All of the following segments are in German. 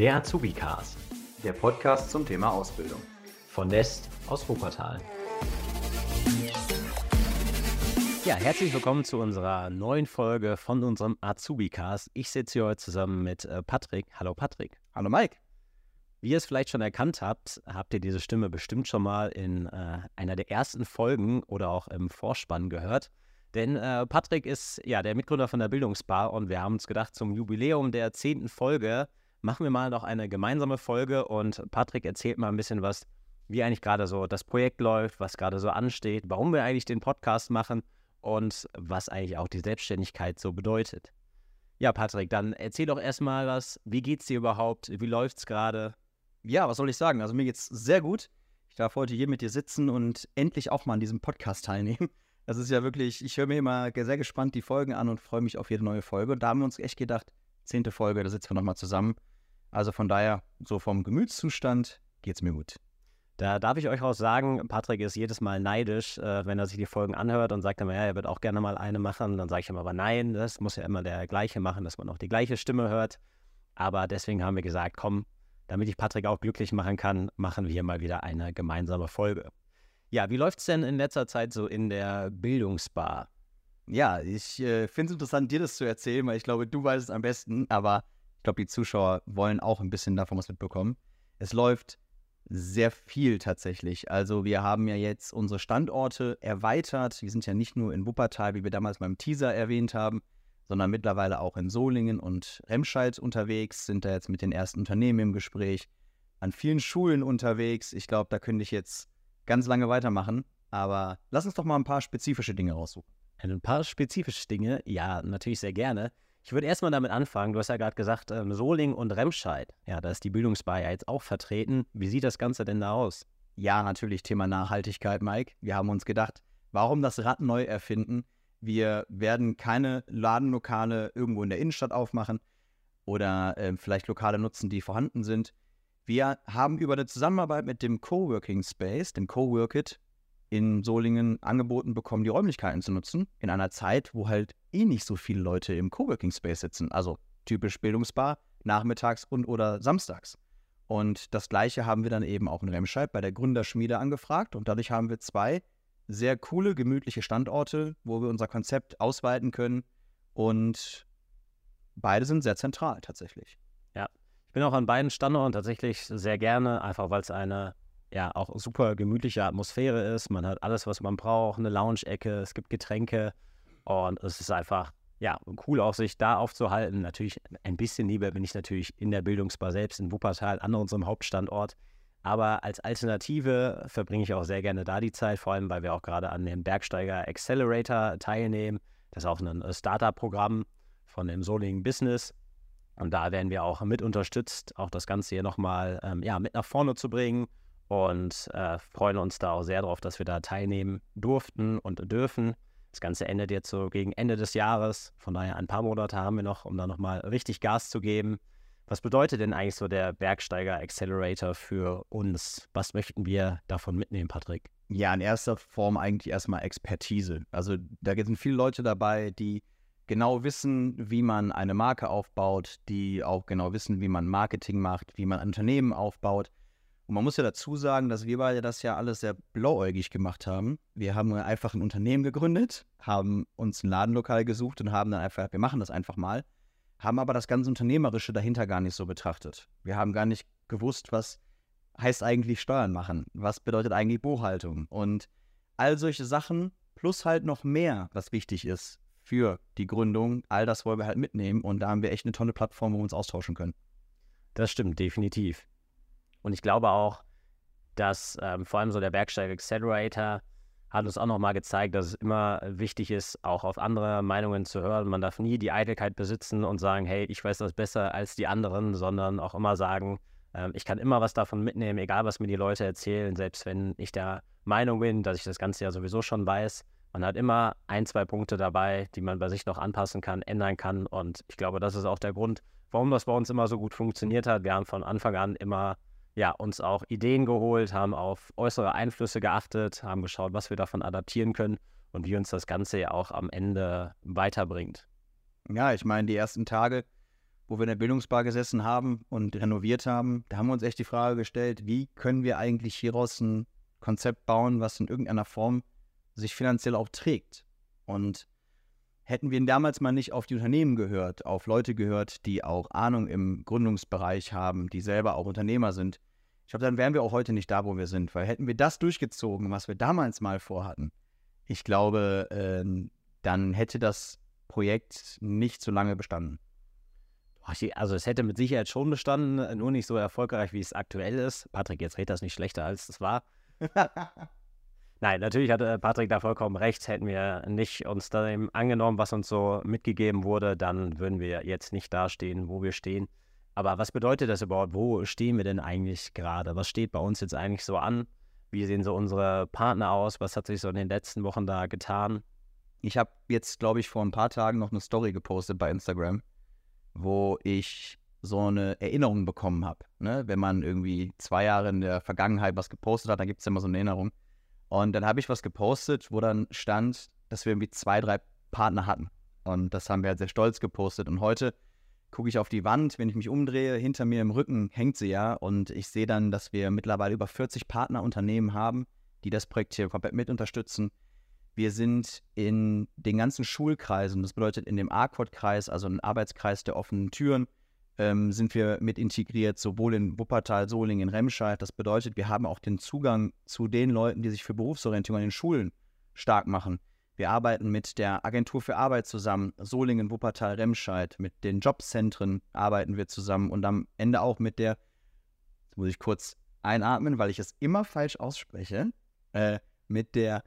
Der Azubi-Cast. Der Podcast zum Thema Ausbildung. Von Nest aus Wuppertal. Ja, herzlich willkommen zu unserer neuen Folge von unserem Azubi-Cast. Ich sitze hier heute zusammen mit äh, Patrick. Hallo Patrick. Hallo Mike. Wie ihr es vielleicht schon erkannt habt, habt ihr diese Stimme bestimmt schon mal in äh, einer der ersten Folgen oder auch im Vorspann gehört. Denn äh, Patrick ist ja der Mitgründer von der Bildungsbar und wir haben uns gedacht, zum Jubiläum der zehnten Folge machen wir mal noch eine gemeinsame Folge und Patrick erzählt mal ein bisschen was, wie eigentlich gerade so das Projekt läuft, was gerade so ansteht, warum wir eigentlich den Podcast machen und was eigentlich auch die Selbstständigkeit so bedeutet. Ja, Patrick, dann erzähl doch erstmal was. Wie geht's dir überhaupt? Wie läuft's gerade? Ja, was soll ich sagen? Also mir geht's sehr gut. Ich darf heute hier mit dir sitzen und endlich auch mal an diesem Podcast teilnehmen. Das ist ja wirklich, ich höre mir immer sehr gespannt die Folgen an und freue mich auf jede neue Folge. Und da haben wir uns echt gedacht, zehnte Folge, da sitzen wir nochmal zusammen. Also von daher, so vom Gemütszustand geht's mir gut. Da darf ich euch auch sagen, Patrick ist jedes Mal neidisch, äh, wenn er sich die Folgen anhört und sagt immer, ja, er wird auch gerne mal eine machen. Dann sage ich ihm aber, nein, das muss ja immer der gleiche machen, dass man auch die gleiche Stimme hört. Aber deswegen haben wir gesagt, komm, damit ich Patrick auch glücklich machen kann, machen wir mal wieder eine gemeinsame Folge. Ja, wie läuft es denn in letzter Zeit so in der Bildungsbar? Ja, ich äh, finde es interessant, dir das zu erzählen, weil ich glaube, du weißt es am besten, aber ich glaube, die Zuschauer wollen auch ein bisschen davon was mitbekommen. Es läuft sehr viel tatsächlich. Also wir haben ja jetzt unsere Standorte erweitert. Wir sind ja nicht nur in Wuppertal, wie wir damals beim Teaser erwähnt haben, sondern mittlerweile auch in Solingen und Remscheid unterwegs, sind da jetzt mit den ersten Unternehmen im Gespräch, an vielen Schulen unterwegs. Ich glaube, da könnte ich jetzt ganz lange weitermachen, aber lass uns doch mal ein paar spezifische Dinge raussuchen. Ein paar spezifische Dinge, ja, natürlich sehr gerne. Ich würde erstmal damit anfangen, du hast ja gerade gesagt, ähm, Solingen und Remscheid. Ja, da ist die Bildungsbar ja jetzt auch vertreten. Wie sieht das Ganze denn da aus? Ja, natürlich Thema Nachhaltigkeit, Mike. Wir haben uns gedacht, warum das Rad neu erfinden? Wir werden keine Ladenlokale irgendwo in der Innenstadt aufmachen oder äh, vielleicht Lokale nutzen, die vorhanden sind. Wir haben über eine Zusammenarbeit mit dem Coworking Space, dem Coworkit, in Solingen angeboten bekommen, die Räumlichkeiten zu nutzen, in einer Zeit, wo halt eh nicht so viele Leute im Coworking Space sitzen. Also typisch Bildungsbar, nachmittags und oder samstags. Und das gleiche haben wir dann eben auch in Remscheid bei der Gründerschmiede angefragt und dadurch haben wir zwei sehr coole, gemütliche Standorte, wo wir unser Konzept ausweiten können. Und beide sind sehr zentral tatsächlich. Ja, ich bin auch an beiden Standorten tatsächlich sehr gerne, einfach weil es eine ja auch super gemütliche Atmosphäre ist. Man hat alles, was man braucht, eine Lounge-Ecke, es gibt Getränke und es ist einfach ja cool auch sich da aufzuhalten. Natürlich ein bisschen lieber bin ich natürlich in der Bildungsbar selbst in Wuppertal an unserem Hauptstandort. Aber als Alternative verbringe ich auch sehr gerne da die Zeit, vor allem weil wir auch gerade an dem Bergsteiger Accelerator teilnehmen. Das ist auch ein äh, Startup-Programm von dem Solingen Business. Und da werden wir auch mit unterstützt, auch das Ganze hier nochmal ähm, ja, mit nach vorne zu bringen. Und äh, freuen uns da auch sehr drauf, dass wir da teilnehmen durften und dürfen. Das Ganze endet jetzt so gegen Ende des Jahres. Von daher ein paar Monate haben wir noch, um da nochmal richtig Gas zu geben. Was bedeutet denn eigentlich so der Bergsteiger Accelerator für uns? Was möchten wir davon mitnehmen, Patrick? Ja, in erster Form eigentlich erstmal Expertise. Also da sind viele Leute dabei, die genau wissen, wie man eine Marke aufbaut, die auch genau wissen, wie man Marketing macht, wie man ein Unternehmen aufbaut. Und man muss ja dazu sagen, dass wir beide das ja alles sehr blauäugig gemacht haben. Wir haben einfach ein Unternehmen gegründet, haben uns ein Ladenlokal gesucht und haben dann einfach, wir machen das einfach mal haben aber das ganze Unternehmerische dahinter gar nicht so betrachtet. Wir haben gar nicht gewusst, was heißt eigentlich Steuern machen, was bedeutet eigentlich Buchhaltung und all solche Sachen plus halt noch mehr, was wichtig ist für die Gründung. All das wollen wir halt mitnehmen und da haben wir echt eine tolle Plattform, wo wir uns austauschen können. Das stimmt, definitiv. Und ich glaube auch, dass ähm, vor allem so der Bergsteiger Accelerator hat uns auch nochmal gezeigt, dass es immer wichtig ist, auch auf andere Meinungen zu hören. Man darf nie die Eitelkeit besitzen und sagen, hey, ich weiß das besser als die anderen, sondern auch immer sagen, äh, ich kann immer was davon mitnehmen, egal was mir die Leute erzählen, selbst wenn ich der Meinung bin, dass ich das Ganze ja sowieso schon weiß. Man hat immer ein, zwei Punkte dabei, die man bei sich noch anpassen kann, ändern kann. Und ich glaube, das ist auch der Grund, warum das bei uns immer so gut funktioniert hat. Wir haben von Anfang an immer ja, uns auch Ideen geholt, haben auf äußere Einflüsse geachtet, haben geschaut, was wir davon adaptieren können und wie uns das Ganze ja auch am Ende weiterbringt. Ja, ich meine, die ersten Tage, wo wir in der Bildungsbar gesessen haben und renoviert haben, da haben wir uns echt die Frage gestellt, wie können wir eigentlich hieraus ein Konzept bauen, was in irgendeiner Form sich finanziell auch trägt. Und hätten wir damals mal nicht auf die Unternehmen gehört, auf Leute gehört, die auch Ahnung im Gründungsbereich haben, die selber auch Unternehmer sind, ich glaube, dann wären wir auch heute nicht da, wo wir sind. Weil hätten wir das durchgezogen, was wir damals mal vorhatten, ich glaube, äh, dann hätte das Projekt nicht so lange bestanden. Also es hätte mit Sicherheit schon bestanden, nur nicht so erfolgreich, wie es aktuell ist. Patrick, jetzt redet das nicht schlechter, als es war. Nein, natürlich hatte Patrick da vollkommen recht. Hätten wir nicht uns dem angenommen, was uns so mitgegeben wurde, dann würden wir jetzt nicht dastehen, wo wir stehen. Aber was bedeutet das überhaupt? Wo stehen wir denn eigentlich gerade? Was steht bei uns jetzt eigentlich so an? Wie sehen so unsere Partner aus? Was hat sich so in den letzten Wochen da getan? Ich habe jetzt, glaube ich, vor ein paar Tagen noch eine Story gepostet bei Instagram, wo ich so eine Erinnerung bekommen habe. Ne? Wenn man irgendwie zwei Jahre in der Vergangenheit was gepostet hat, dann gibt es immer so eine Erinnerung. Und dann habe ich was gepostet, wo dann stand, dass wir irgendwie zwei, drei Partner hatten. Und das haben wir halt sehr stolz gepostet. Und heute gucke ich auf die Wand, wenn ich mich umdrehe, hinter mir im Rücken hängt sie ja. Und ich sehe dann, dass wir mittlerweile über 40 Partnerunternehmen haben, die das Projekt hier komplett mit unterstützen. Wir sind in den ganzen Schulkreisen, das bedeutet in dem ARCOT-Kreis, also ein Arbeitskreis der offenen Türen, ähm, sind wir mit integriert, sowohl in Wuppertal, Solingen, Remscheid. Das bedeutet, wir haben auch den Zugang zu den Leuten, die sich für Berufsorientierung an den Schulen stark machen. Wir arbeiten mit der Agentur für Arbeit zusammen, Solingen, Wuppertal, Remscheid, mit den Jobzentren arbeiten wir zusammen und am Ende auch mit der, jetzt muss ich kurz einatmen, weil ich es immer falsch ausspreche, äh, mit der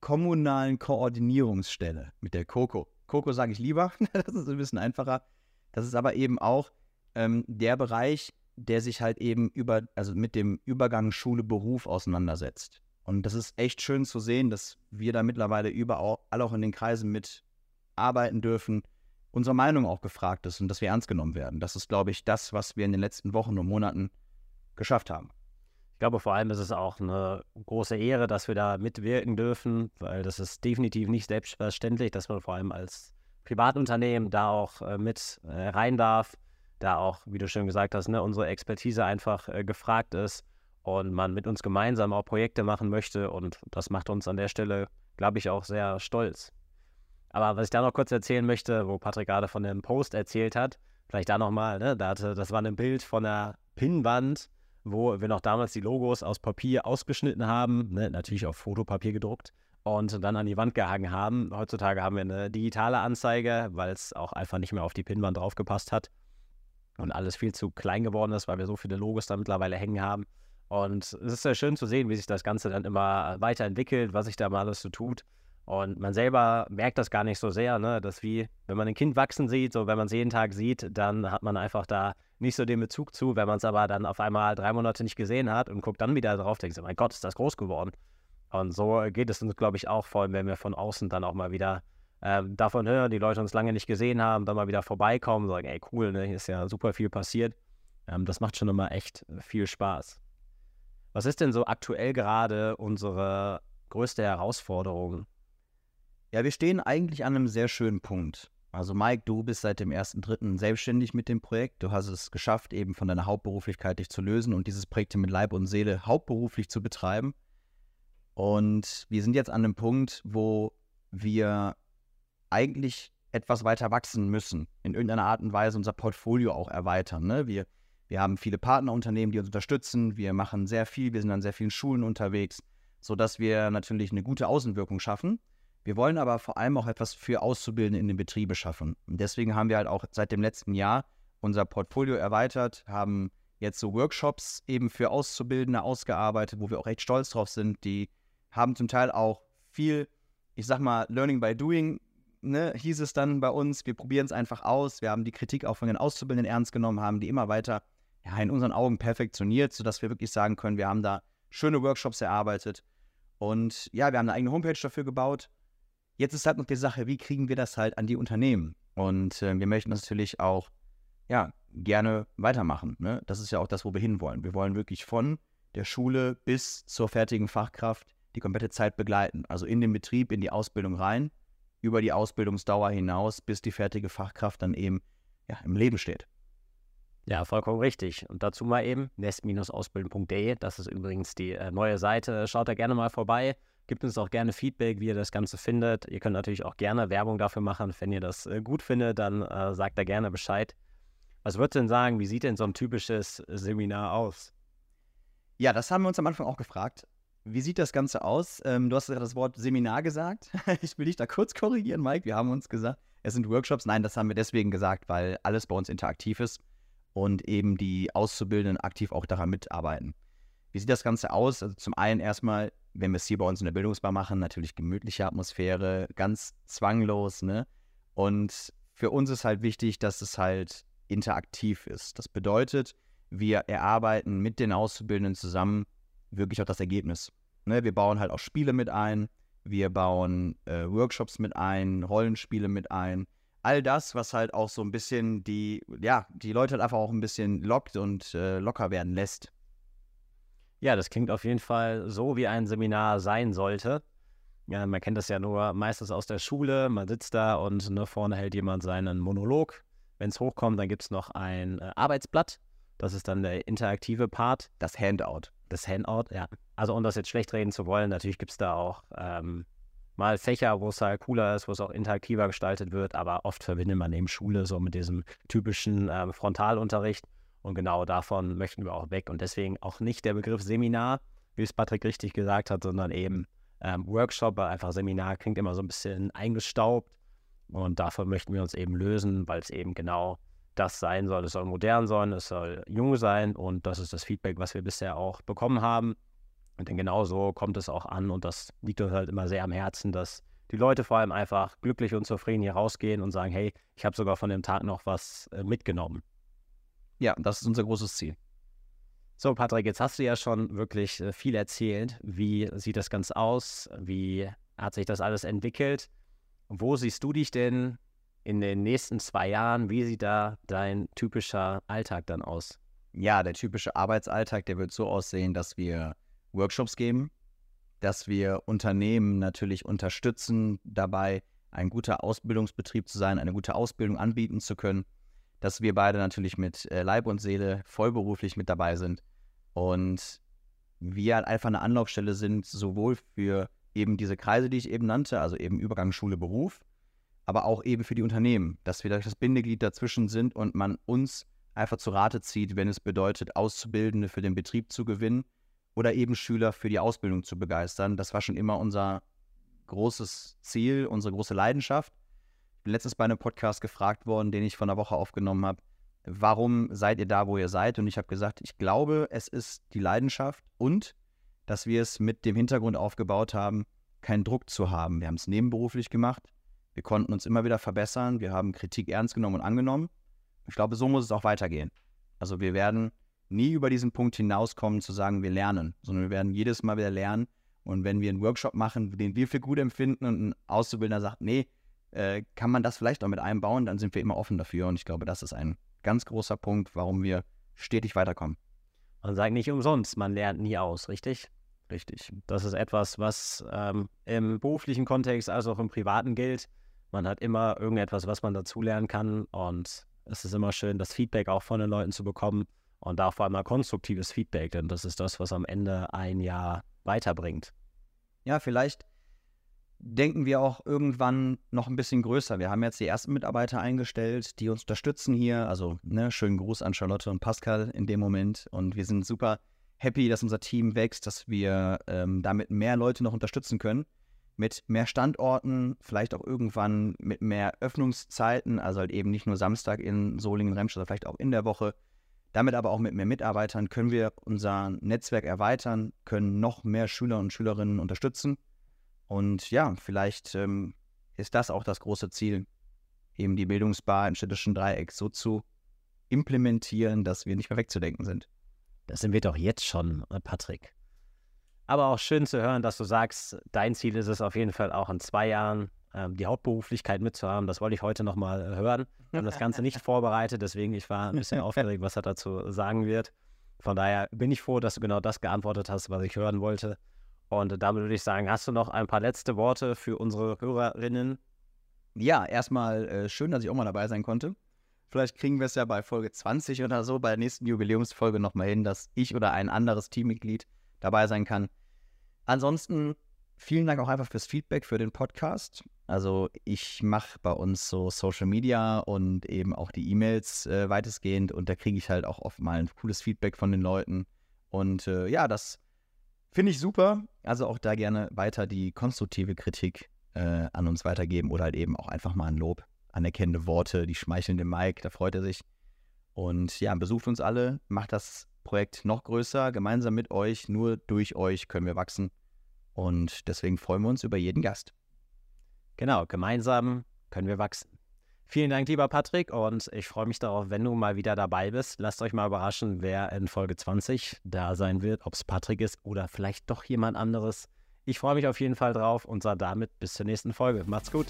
kommunalen Koordinierungsstelle, mit der COCO. COCO sage ich lieber, das ist ein bisschen einfacher. Das ist aber eben auch ähm, der Bereich, der sich halt eben über, also mit dem Übergang Schule-Beruf auseinandersetzt. Und das ist echt schön zu sehen, dass wir da mittlerweile überall auch in den Kreisen mit arbeiten dürfen, unsere Meinung auch gefragt ist und dass wir ernst genommen werden. Das ist, glaube ich, das, was wir in den letzten Wochen und Monaten geschafft haben. Ich glaube, vor allem ist es auch eine große Ehre, dass wir da mitwirken dürfen, weil das ist definitiv nicht selbstverständlich, dass man vor allem als Privatunternehmen da auch äh, mit äh, rein darf, da auch, wie du schon gesagt hast, ne, unsere Expertise einfach äh, gefragt ist und man mit uns gemeinsam auch Projekte machen möchte und das macht uns an der Stelle, glaube ich, auch sehr stolz. Aber was ich da noch kurz erzählen möchte, wo Patrick gerade von dem Post erzählt hat, vielleicht da nochmal, ne, da hatte, das war ein Bild von einer Pinnwand, wo wir noch damals die Logos aus Papier ausgeschnitten haben, ne, natürlich auf Fotopapier gedruckt und dann an die Wand gehangen haben. Heutzutage haben wir eine digitale Anzeige, weil es auch einfach nicht mehr auf die Pinnwand draufgepasst hat und alles viel zu klein geworden ist, weil wir so viele Logos da mittlerweile hängen haben. Und es ist sehr schön zu sehen, wie sich das Ganze dann immer weiterentwickelt, was sich da mal alles so tut. Und man selber merkt das gar nicht so sehr, ne? dass wie, wenn man ein Kind wachsen sieht, so wenn man es jeden Tag sieht, dann hat man einfach da nicht so den Bezug zu. Wenn man es aber dann auf einmal drei Monate nicht gesehen hat und guckt dann wieder drauf, denkt sich, mein Gott, ist das groß geworden. Und so geht es uns, glaube ich, auch, vor allem wenn wir von außen dann auch mal wieder ähm, davon hören, die Leute uns lange nicht gesehen haben, dann mal wieder vorbeikommen, sagen, ey, cool, ne, hier ist ja super viel passiert. Ähm, das macht schon immer echt viel Spaß. Was ist denn so aktuell gerade unsere größte Herausforderung? Ja, wir stehen eigentlich an einem sehr schönen Punkt. Also Mike, du bist seit dem 1.3. selbstständig mit dem Projekt. Du hast es geschafft, eben von deiner Hauptberuflichkeit dich zu lösen und dieses Projekt mit Leib und Seele hauptberuflich zu betreiben. Und wir sind jetzt an einem Punkt, wo wir eigentlich etwas weiter wachsen müssen, in irgendeiner Art und Weise unser Portfolio auch erweitern. Ne? Wir, wir haben viele Partnerunternehmen, die uns unterstützen, wir machen sehr viel, wir sind an sehr vielen Schulen unterwegs, sodass wir natürlich eine gute Außenwirkung schaffen. Wir wollen aber vor allem auch etwas für Auszubildende in den Betrieben schaffen. Und deswegen haben wir halt auch seit dem letzten Jahr unser Portfolio erweitert, haben jetzt so Workshops eben für Auszubildende ausgearbeitet, wo wir auch echt stolz drauf sind, die haben zum Teil auch viel, ich sag mal, Learning by Doing, ne, hieß es dann bei uns. Wir probieren es einfach aus. Wir haben die Kritik auch von den Auszubildenden ernst genommen, haben die immer weiter ja, in unseren Augen perfektioniert, sodass wir wirklich sagen können, wir haben da schöne Workshops erarbeitet. Und ja, wir haben eine eigene Homepage dafür gebaut. Jetzt ist halt noch die Sache, wie kriegen wir das halt an die Unternehmen? Und äh, wir möchten das natürlich auch ja, gerne weitermachen. Ne? Das ist ja auch das, wo wir hinwollen. Wir wollen wirklich von der Schule bis zur fertigen Fachkraft die komplette Zeit begleiten. Also in den Betrieb, in die Ausbildung rein, über die Ausbildungsdauer hinaus, bis die fertige Fachkraft dann eben ja, im Leben steht. Ja, vollkommen richtig. Und dazu mal eben nest-ausbilden.de. Das ist übrigens die äh, neue Seite. Schaut da gerne mal vorbei. Gebt uns auch gerne Feedback, wie ihr das Ganze findet. Ihr könnt natürlich auch gerne Werbung dafür machen. Wenn ihr das äh, gut findet, dann äh, sagt da gerne Bescheid. Was würdest du denn sagen, wie sieht denn so ein typisches Seminar aus? Ja, das haben wir uns am Anfang auch gefragt. Wie sieht das Ganze aus? Ähm, du hast ja das Wort Seminar gesagt. ich will dich da kurz korrigieren, Mike. Wir haben uns gesagt, es sind Workshops. Nein, das haben wir deswegen gesagt, weil alles bei uns interaktiv ist und eben die Auszubildenden aktiv auch daran mitarbeiten. Wie sieht das Ganze aus? Also zum einen erstmal, wenn wir es hier bei uns in der Bildungsbar machen, natürlich gemütliche Atmosphäre, ganz zwanglos, ne? Und für uns ist halt wichtig, dass es halt interaktiv ist. Das bedeutet, wir erarbeiten mit den Auszubildenden zusammen wirklich auch das Ergebnis. Ne? Wir bauen halt auch Spiele mit ein, wir bauen äh, Workshops mit ein, Rollenspiele mit ein. All das, was halt auch so ein bisschen die, ja, die Leute halt einfach auch ein bisschen lockt und äh, locker werden lässt. Ja, das klingt auf jeden Fall so, wie ein Seminar sein sollte. Ja, man kennt das ja nur meistens aus der Schule. Man sitzt da und ne, vorne hält jemand seinen Monolog. Wenn es hochkommt, dann gibt es noch ein äh, Arbeitsblatt. Das ist dann der interaktive Part. Das Handout. Das Handout, ja. Also, um das jetzt schlecht reden zu wollen, natürlich gibt es da auch ähm, mal Fächer, wo es halt cooler ist, wo es auch interaktiver gestaltet wird. Aber oft verbindet man eben Schule so mit diesem typischen ähm, Frontalunterricht. Und genau davon möchten wir auch weg. Und deswegen auch nicht der Begriff Seminar, wie es Patrick richtig gesagt hat, sondern eben ähm, Workshop, weil einfach Seminar klingt immer so ein bisschen eingestaubt. Und davon möchten wir uns eben lösen, weil es eben genau das sein soll. Es soll modern sein, es soll jung sein und das ist das Feedback, was wir bisher auch bekommen haben. Und denn genau so kommt es auch an und das liegt uns halt immer sehr am Herzen, dass die Leute vor allem einfach glücklich und zufrieden hier rausgehen und sagen, hey, ich habe sogar von dem Tag noch was äh, mitgenommen. Ja, das ist unser großes Ziel. So, Patrick, jetzt hast du ja schon wirklich äh, viel erzählt. Wie sieht das Ganze aus? Wie hat sich das alles entwickelt? Wo siehst du dich denn in den nächsten zwei Jahren? Wie sieht da dein typischer Alltag dann aus? Ja, der typische Arbeitsalltag, der wird so aussehen, dass wir Workshops geben, dass wir Unternehmen natürlich unterstützen, dabei ein guter Ausbildungsbetrieb zu sein, eine gute Ausbildung anbieten zu können dass wir beide natürlich mit äh, Leib und Seele vollberuflich mit dabei sind und wir halt einfach eine Anlaufstelle sind, sowohl für eben diese Kreise, die ich eben nannte, also eben Übergang Schule, Beruf, aber auch eben für die Unternehmen, dass wir das Bindeglied dazwischen sind und man uns einfach zu Rate zieht, wenn es bedeutet, Auszubildende für den Betrieb zu gewinnen oder eben Schüler für die Ausbildung zu begeistern. Das war schon immer unser großes Ziel, unsere große Leidenschaft bin letztens bei einem Podcast gefragt worden, den ich vor einer Woche aufgenommen habe, warum seid ihr da, wo ihr seid? Und ich habe gesagt, ich glaube, es ist die Leidenschaft und dass wir es mit dem Hintergrund aufgebaut haben, keinen Druck zu haben. Wir haben es nebenberuflich gemacht. Wir konnten uns immer wieder verbessern. Wir haben Kritik ernst genommen und angenommen. Ich glaube, so muss es auch weitergehen. Also wir werden nie über diesen Punkt hinauskommen zu sagen, wir lernen, sondern wir werden jedes Mal wieder lernen. Und wenn wir einen Workshop machen, den wir für gut empfinden und ein Auszubildender sagt, nee, äh, kann man das vielleicht auch mit einbauen, dann sind wir immer offen dafür. Und ich glaube, das ist ein ganz großer Punkt, warum wir stetig weiterkommen. Man sagt nicht umsonst, man lernt nie aus, richtig? Richtig. Das ist etwas, was ähm, im beruflichen Kontext als auch im privaten gilt. Man hat immer irgendetwas, was man dazulernen kann. Und es ist immer schön, das Feedback auch von den Leuten zu bekommen. Und da vor allem mal konstruktives Feedback, denn das ist das, was am Ende ein Jahr weiterbringt. Ja, vielleicht denken wir auch irgendwann noch ein bisschen größer. Wir haben jetzt die ersten Mitarbeiter eingestellt, die uns unterstützen hier. Also ne, schönen Gruß an Charlotte und Pascal in dem Moment. Und wir sind super happy, dass unser Team wächst, dass wir ähm, damit mehr Leute noch unterstützen können. Mit mehr Standorten, vielleicht auch irgendwann mit mehr Öffnungszeiten, also halt eben nicht nur Samstag in Solingen, Remscheid, sondern vielleicht auch in der Woche. Damit aber auch mit mehr Mitarbeitern können wir unser Netzwerk erweitern, können noch mehr Schüler und Schülerinnen unterstützen und ja, vielleicht ähm, ist das auch das große Ziel, eben die Bildungsbar im städtischen Dreieck so zu implementieren, dass wir nicht mehr wegzudenken sind. Das sind wir doch jetzt schon, äh, Patrick. Aber auch schön zu hören, dass du sagst, dein Ziel ist es auf jeden Fall auch in zwei Jahren ähm, die Hauptberuflichkeit mitzuhaben. Das wollte ich heute nochmal äh, hören. Wir haben das Ganze nicht vorbereitet, deswegen ich war ein bisschen aufgeregt, was er dazu sagen wird. Von daher bin ich froh, dass du genau das geantwortet hast, was ich hören wollte. Und damit würde ich sagen, hast du noch ein paar letzte Worte für unsere Hörerinnen? Ja, erstmal äh, schön, dass ich auch mal dabei sein konnte. Vielleicht kriegen wir es ja bei Folge 20 oder so, bei der nächsten Jubiläumsfolge nochmal hin, dass ich oder ein anderes Teammitglied dabei sein kann. Ansonsten vielen Dank auch einfach fürs Feedback für den Podcast. Also ich mache bei uns so Social Media und eben auch die E-Mails äh, weitestgehend und da kriege ich halt auch oft mal ein cooles Feedback von den Leuten. Und äh, ja, das finde ich super. Also auch da gerne weiter die konstruktive Kritik äh, an uns weitergeben oder halt eben auch einfach mal ein Lob, anerkennende Worte, die schmeicheln dem Mike, da freut er sich. Und ja, besucht uns alle, macht das Projekt noch größer, gemeinsam mit euch, nur durch euch können wir wachsen. Und deswegen freuen wir uns über jeden Gast. Genau, gemeinsam können wir wachsen. Vielen Dank, lieber Patrick, und ich freue mich darauf, wenn du mal wieder dabei bist. Lasst euch mal überraschen, wer in Folge 20 da sein wird, ob es Patrick ist oder vielleicht doch jemand anderes. Ich freue mich auf jeden Fall drauf und sage damit bis zur nächsten Folge. Macht's gut.